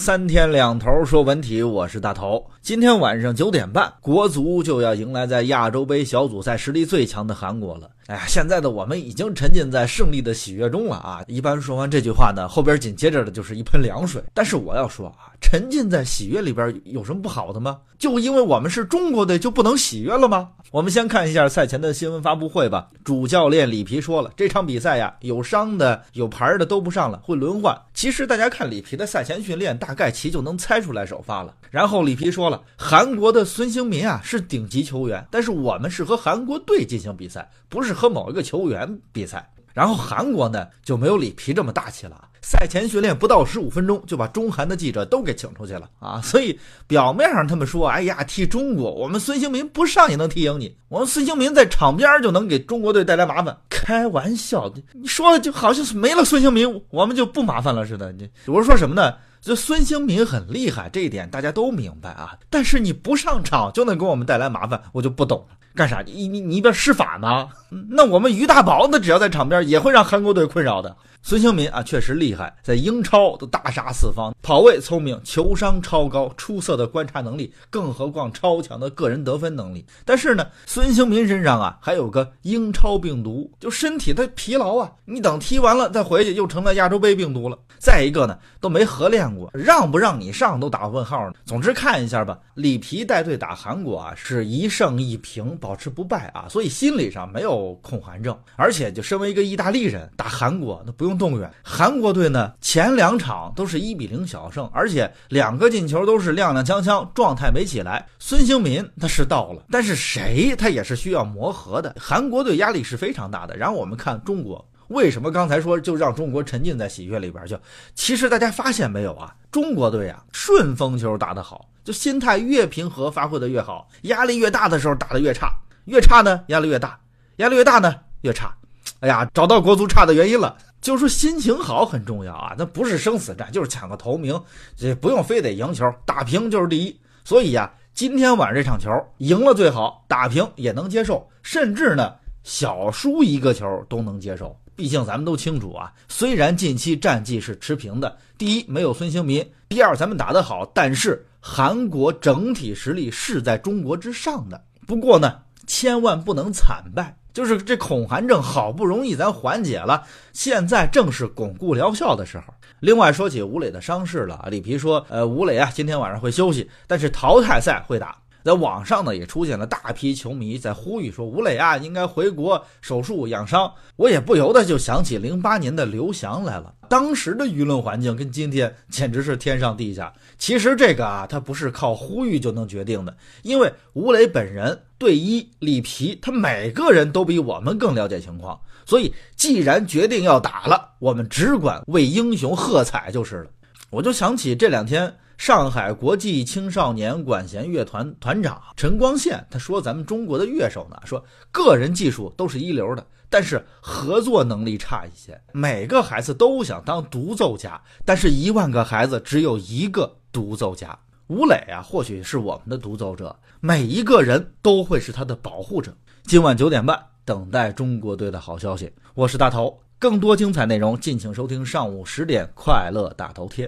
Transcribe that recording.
三天两头说文体，我是大头。今天晚上九点半，国足就要迎来在亚洲杯小组赛实力最强的韩国了。哎呀，现在的我们已经沉浸在胜利的喜悦中了啊！一般说完这句话呢，后边紧接着的就是一盆凉水。但是我要说啊，沉浸在喜悦里边有什么不好的吗？就因为我们是中国队就不能喜悦了吗？我们先看一下赛前的新闻发布会吧。主教练里皮说了，这场比赛呀，有伤的、有牌的都不上了，会轮换。其实大家看里皮的赛前训练，大概其就能猜出来首发了。然后里皮说了，韩国的孙兴民啊是顶级球员，但是我们是和韩国队进行比赛，不是。和某一个球员比赛，然后韩国呢就没有里皮这么大气了。赛前训练不到十五分钟就把中韩的记者都给请出去了啊！所以表面上他们说：“哎呀，踢中国，我们孙兴民不上也能踢赢你。我们孙兴民在场边就能给中国队带来麻烦。”开玩笑，你说的就好像是没了孙兴民，我们就不麻烦了似的。你我是说什么呢？就孙兴民很厉害，这一点大家都明白啊。但是你不上场就能给我们带来麻烦，我就不懂了。干啥？你你你边施法呢？那我们于大宝那只要在场边，也会让韩国队困扰的。孙兴民啊，确实厉害，在英超都大杀四方，跑位聪明，球商超高，出色的观察能力，更何况超强的个人得分能力。但是呢，孙兴民身上啊还有个英超病毒，就身体他疲劳啊。你等踢完了再回去，又成了亚洲杯病毒了。再一个呢，都没合练过，让不让你上都打问号呢。总之看一下吧，里皮带队打韩国啊，是一胜一平，保保持不败啊，所以心理上没有恐韩症。而且就身为一个意大利人打韩国，那不用。动员韩国队呢，前两场都是一比零小胜，而且两个进球都是踉踉跄跄，状态没起来。孙兴民他是到了，但是谁他也是需要磨合的。韩国队压力是非常大的。然后我们看中国，为什么刚才说就让中国沉浸在喜悦里边？就其实大家发现没有啊？中国队啊，顺风球打得好，就心态越平和，发挥的越好。压力越大的时候打得越差，越差呢压力越大，压力越大呢越差。哎呀，找到国足差的原因了。就是说心情好很重要啊，那不是生死战，就是抢个头名，这不用非得赢球，打平就是第一。所以呀，今天晚上这场球赢了最好，打平也能接受，甚至呢小输一个球都能接受。毕竟咱们都清楚啊，虽然近期战绩是持平的，第一没有孙兴民，第二咱们打得好，但是韩国整体实力是在中国之上的。不过呢，千万不能惨败。就是这恐韩症好不容易咱缓解了，现在正是巩固疗效的时候。另外说起吴磊的伤势了，里皮说，呃，吴磊啊，今天晚上会休息，但是淘汰赛会打。在网上呢，也出现了大批球迷在呼吁说，吴磊啊，应该回国手术养伤。我也不由得就想起零八年的刘翔来了，当时的舆论环境跟今天简直是天上地下。其实这个啊，他不是靠呼吁就能决定的，因为吴磊本人。队医里皮，他每个人都比我们更了解情况，所以既然决定要打了，我们只管为英雄喝彩就是了。我就想起这两天上海国际青少年管弦乐团团长陈光宪，他说咱们中国的乐手呢，说个人技术都是一流的，但是合作能力差一些。每个孩子都想当独奏家，但是一万个孩子只有一个独奏家。吴磊啊，或许是我们的独奏者，每一个人都会是他的保护者。今晚九点半，等待中国队的好消息。我是大头，更多精彩内容，敬请收听上午十点《快乐大头贴》。